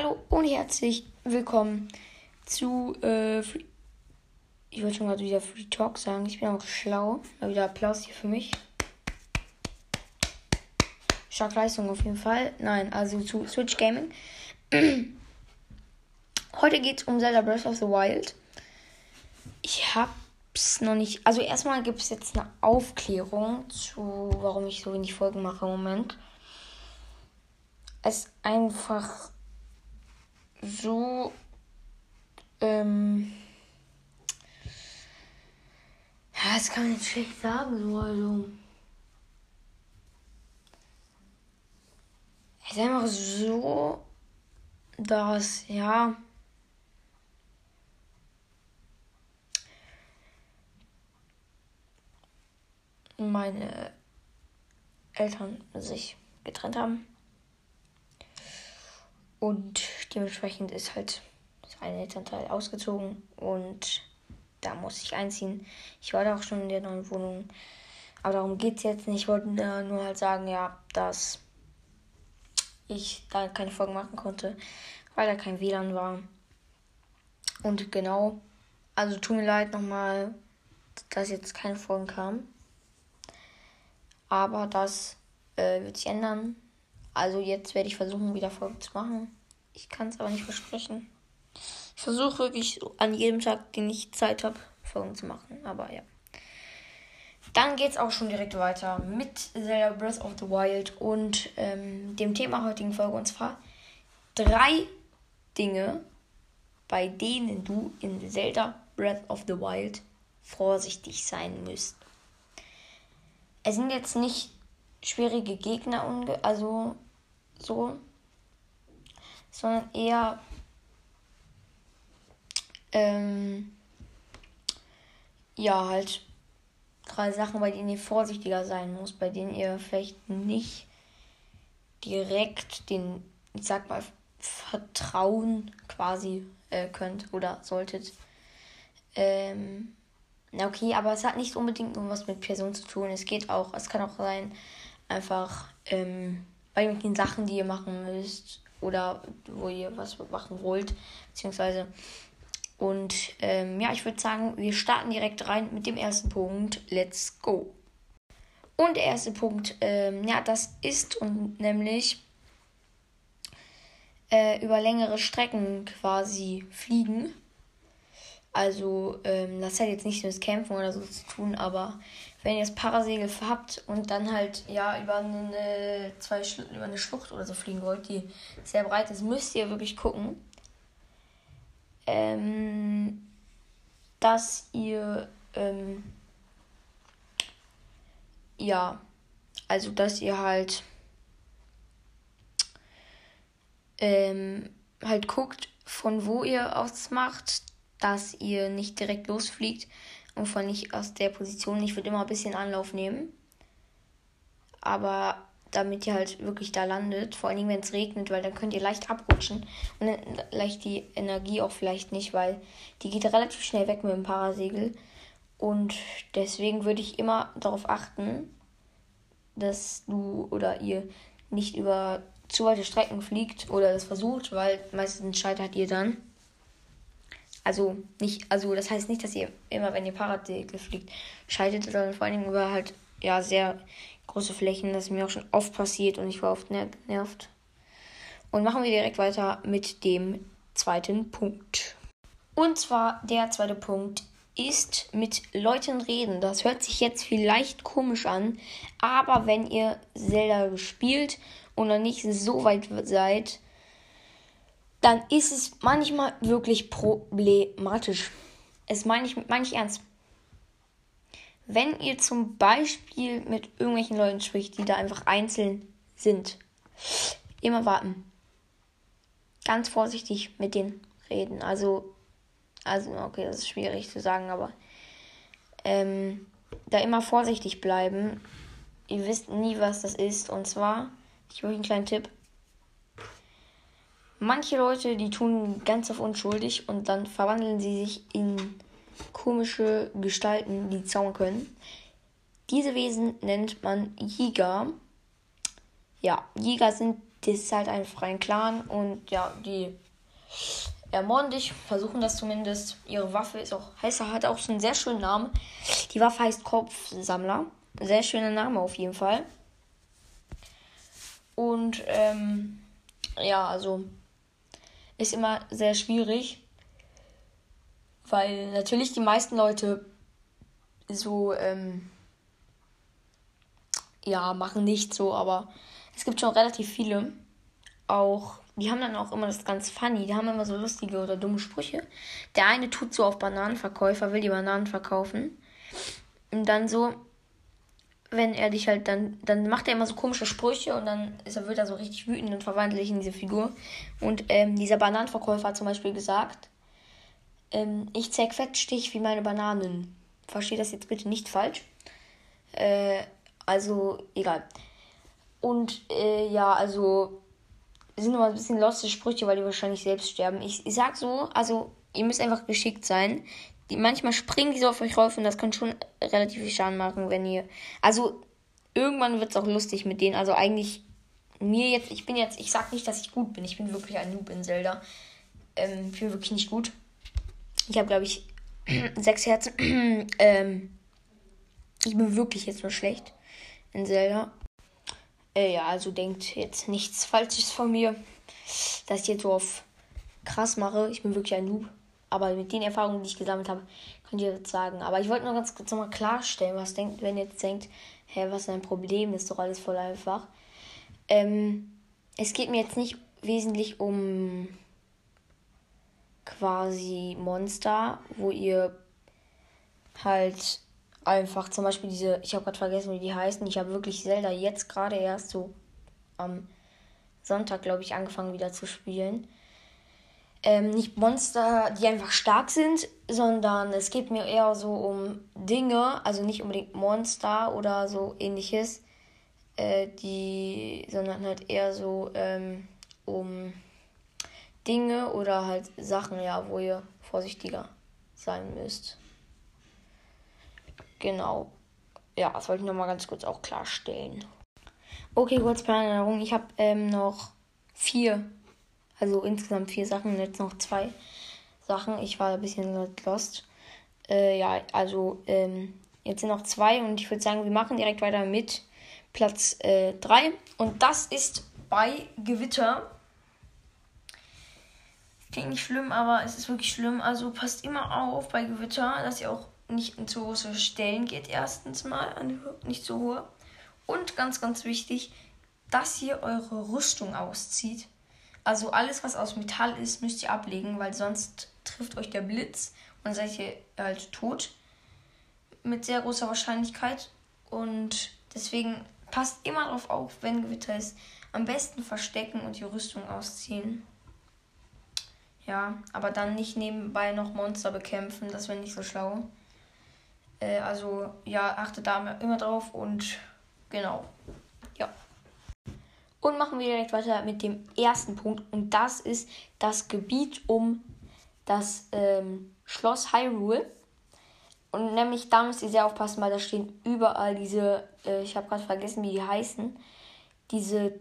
Hallo und herzlich willkommen zu äh, Free Ich wollte schon gerade wieder Free Talk sagen. Ich bin auch schlau. Mal wieder Applaus hier für mich. Stark Leistung auf jeden Fall. Nein, also zu Switch Gaming. Heute geht es um Zelda Breath of the Wild. Ich hab's noch nicht. Also erstmal gibt es jetzt eine Aufklärung zu, warum ich so wenig Folgen mache im Moment. Es einfach so ähm, ja, das kann man jetzt schlecht sagen, so also. Es ist einfach so, dass, ja, meine Eltern sich getrennt haben. Und dementsprechend ist halt ein Elternteil ausgezogen und da muss ich einziehen. Ich war da auch schon in der neuen Wohnung. Aber darum geht es jetzt nicht. Ich wollte nur halt sagen, ja, dass ich da keine Folgen machen konnte, weil da kein WLAN war. Und genau, also tut mir leid nochmal, dass jetzt keine Folgen kamen. Aber das äh, wird sich ändern. Also jetzt werde ich versuchen, wieder Folgen zu machen. Ich kann es aber nicht versprechen. Ich versuche wirklich an jedem Tag, den ich Zeit habe, Folgen zu machen. Aber ja. Dann geht es auch schon direkt weiter mit Zelda Breath of the Wild und ähm, dem Thema heutigen Folge. Und zwar drei Dinge, bei denen du in Zelda Breath of the Wild vorsichtig sein müsst. Es sind jetzt nicht schwierige Gegner, also so, sondern eher ähm, ja, halt drei Sachen, bei denen ihr vorsichtiger sein müsst, bei denen ihr vielleicht nicht direkt den, ich sag mal, Vertrauen quasi äh, könnt oder solltet. Ähm, na okay, aber es hat nicht unbedingt nur was mit Personen zu tun. Es geht auch, es kann auch sein, einfach ähm, bei den Sachen, die ihr machen müsst oder wo ihr was machen wollt, beziehungsweise und ähm, ja, ich würde sagen, wir starten direkt rein mit dem ersten Punkt. Let's go. Und der erste Punkt, ähm, ja, das ist und nämlich äh, über längere Strecken quasi fliegen. Also, ähm, das hat jetzt nicht mit Kämpfen oder so zu tun, aber wenn ihr das Parasegel habt und dann halt ja über eine, zwei, über eine Schlucht oder so fliegen wollt, die sehr breit ist, müsst ihr wirklich gucken, ähm, dass ihr ähm, ja, also dass ihr halt ähm, halt guckt, von wo ihr aus macht, dass ihr nicht direkt losfliegt und von nicht aus der Position. Ich würde immer ein bisschen Anlauf nehmen. Aber damit ihr halt wirklich da landet. Vor allem, wenn es regnet, weil dann könnt ihr leicht abrutschen. Und dann leicht die Energie auch vielleicht nicht, weil die geht relativ schnell weg mit dem Parasegel. Und deswegen würde ich immer darauf achten, dass du oder ihr nicht über zu weite Strecken fliegt oder das versucht, weil meistens scheitert ihr dann. Also nicht, also das heißt nicht, dass ihr immer, wenn ihr Parasegel fliegt, scheitert, sondern vor allem über halt ja sehr große Flächen. Das ist mir auch schon oft passiert und ich war oft nervt. Und machen wir direkt weiter mit dem zweiten Punkt. Und zwar der zweite Punkt ist mit Leuten reden. Das hört sich jetzt vielleicht komisch an, aber wenn ihr Zelda gespielt und noch nicht so weit seid, dann ist es manchmal wirklich problematisch. Es meine ich, meine ich ernst wenn ihr zum Beispiel mit irgendwelchen Leuten spricht, die da einfach einzeln sind, immer warten. Ganz vorsichtig mit denen reden. Also, also okay, das ist schwierig zu sagen, aber ähm, da immer vorsichtig bleiben. Ihr wisst nie, was das ist. Und zwar, ich gebe euch einen kleinen Tipp. Manche Leute, die tun ganz auf unschuldig und dann verwandeln sie sich in komische Gestalten, die zaubern können. Diese Wesen nennt man Jäger. Ja, Jäger sind das ist halt einfach ein Clan und ja, die ermorden dich, versuchen das zumindest. Ihre Waffe ist auch, heißt, hat auch so einen sehr schönen Namen. Die Waffe heißt Kopfsammler. Sehr schöner Name auf jeden Fall. Und ähm, ja, also ist immer sehr schwierig, weil natürlich die meisten Leute so ähm, ja machen nicht so, aber es gibt schon relativ viele auch die haben dann auch immer das ganz funny. Die haben immer so lustige oder dumme Sprüche. Der eine tut so auf Bananenverkäufer, will die Bananen verkaufen. Und dann so, wenn er dich halt dann, dann macht er immer so komische Sprüche und dann ist er, wird er so richtig wütend und verwandelt sich in diese Figur. Und ähm, dieser Bananenverkäufer hat zum Beispiel gesagt, ähm, ich zerquetsche dich wie meine Bananen. Verstehe das jetzt bitte nicht falsch. Äh, also, egal. Und äh, ja, also sind immer ein bisschen loste Sprüche, weil die wahrscheinlich selbst sterben. Ich, ich sag so, also ihr müsst einfach geschickt sein. Die, manchmal springen die so auf euch rauf und das kann schon relativ viel Schaden machen, wenn ihr. Also irgendwann wird es auch lustig mit denen. Also eigentlich mir jetzt, ich bin jetzt, ich sag nicht, dass ich gut bin. Ich bin wirklich ein Noob in Zelda. Ähm, ich bin wirklich nicht gut. Ich habe, glaube ich, sechs Herzen. ähm, ich bin wirklich jetzt nur schlecht in Zelda. Äh, ja, also denkt jetzt nichts Falsches von mir, dass ich jetzt so auf krass mache. Ich bin wirklich ein Noob. Aber mit den Erfahrungen, die ich gesammelt habe, könnt ihr jetzt sagen. Aber ich wollte nur ganz kurz nochmal klarstellen, was denkt, wenn ihr jetzt denkt, hä, was ist ein Problem, ist doch alles voll einfach. Ähm, es geht mir jetzt nicht wesentlich um quasi Monster, wo ihr halt einfach zum Beispiel diese, ich habe gerade vergessen, wie die heißen. Ich habe wirklich Zelda jetzt gerade erst so am Sonntag, glaube ich, angefangen wieder zu spielen. Ähm, nicht Monster, die einfach stark sind, sondern es geht mir eher so um Dinge, also nicht unbedingt Monster oder so ähnliches, äh, die, sondern halt eher so ähm, um Dinge oder halt Sachen, ja, wo ihr vorsichtiger sein müsst. Genau. Ja, das wollte ich nochmal ganz kurz auch klarstellen. Okay, kurz Planänderung. Ich habe ähm, noch vier, also insgesamt vier Sachen, jetzt noch zwei Sachen. Ich war ein bisschen lost. Äh, ja, also ähm, jetzt sind noch zwei und ich würde sagen, wir machen direkt weiter mit Platz 3. Äh, und das ist bei Gewitter. Klingt nicht schlimm, aber es ist wirklich schlimm. Also passt immer auf bei Gewitter, dass ihr auch nicht in zu große Stellen geht, erstens mal, nicht zu hohe. Und ganz, ganz wichtig, dass ihr eure Rüstung auszieht. Also alles, was aus Metall ist, müsst ihr ablegen, weil sonst trifft euch der Blitz und seid ihr halt tot. Mit sehr großer Wahrscheinlichkeit. Und deswegen passt immer darauf auf, wenn Gewitter ist. Am besten verstecken und die Rüstung ausziehen. Ja, aber dann nicht nebenbei noch Monster bekämpfen, das wäre nicht so schlau. Äh, also ja, achte da immer drauf und genau. Und machen wir direkt weiter mit dem ersten Punkt und das ist das Gebiet um das ähm, Schloss Hyrule. Und nämlich da müsst ihr sehr aufpassen, weil da stehen überall diese, äh, ich habe gerade vergessen, wie die heißen, diese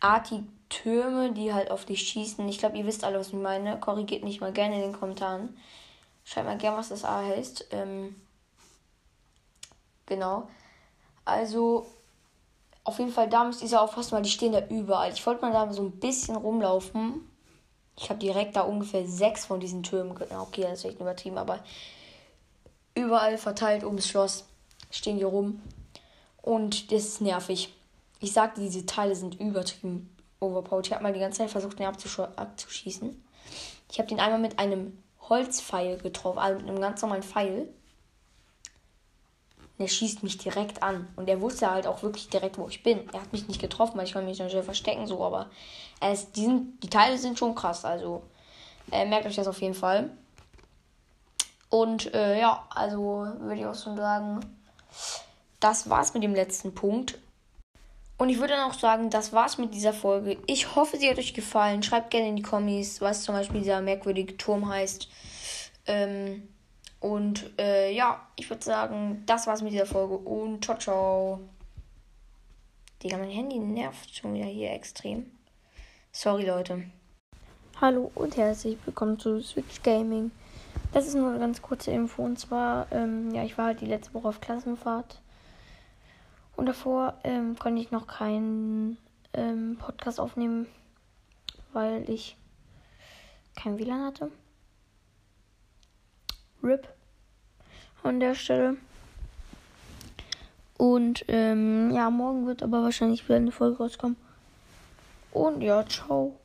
artigen Türme, die halt auf dich schießen. Ich glaube, ihr wisst alle, was ich meine. Korrigiert mich mal gerne in den Kommentaren. Schreibt mal gerne, was das A heißt. Ähm, Genau. Also, auf jeden Fall, da müsst ihr aufpassen, weil die stehen da überall. Ich wollte mal da so ein bisschen rumlaufen. Ich habe direkt da ungefähr sechs von diesen Türmen. Okay, das ist echt übertrieben, aber überall verteilt ums Schloss stehen die rum. Und das ist nervig. Ich sagte, diese Teile sind übertrieben overpowered. Ich habe mal die ganze Zeit versucht, den abzusch abzuschießen. Ich habe den einmal mit einem Holzpfeil getroffen, also mit einem ganz normalen Pfeil der schießt mich direkt an. Und er wusste halt auch wirklich direkt, wo ich bin. Er hat mich nicht getroffen, weil ich kann mich natürlich verstecken, so, aber es, die, sind, die Teile sind schon krass. Also äh, merkt euch das auf jeden Fall. Und äh, ja, also würde ich auch schon sagen, das war's mit dem letzten Punkt. Und ich würde dann auch sagen, das war's mit dieser Folge. Ich hoffe, sie hat euch gefallen. Schreibt gerne in die Kommis, was zum Beispiel dieser merkwürdige Turm heißt. Ähm, und äh, ja, ich würde sagen, das war's mit dieser Folge und ciao, ciao. Digga, mein Handy nervt schon wieder hier extrem. Sorry, Leute. Hallo und herzlich willkommen zu Switch Gaming. Das ist nur eine ganz kurze Info. Und zwar, ähm, ja, ich war halt die letzte Woche auf Klassenfahrt. Und davor ähm, konnte ich noch keinen ähm, Podcast aufnehmen, weil ich kein WLAN hatte. RIP an der Stelle. Und ähm, ja, morgen wird aber wahrscheinlich wieder eine Folge rauskommen. Und ja, ciao.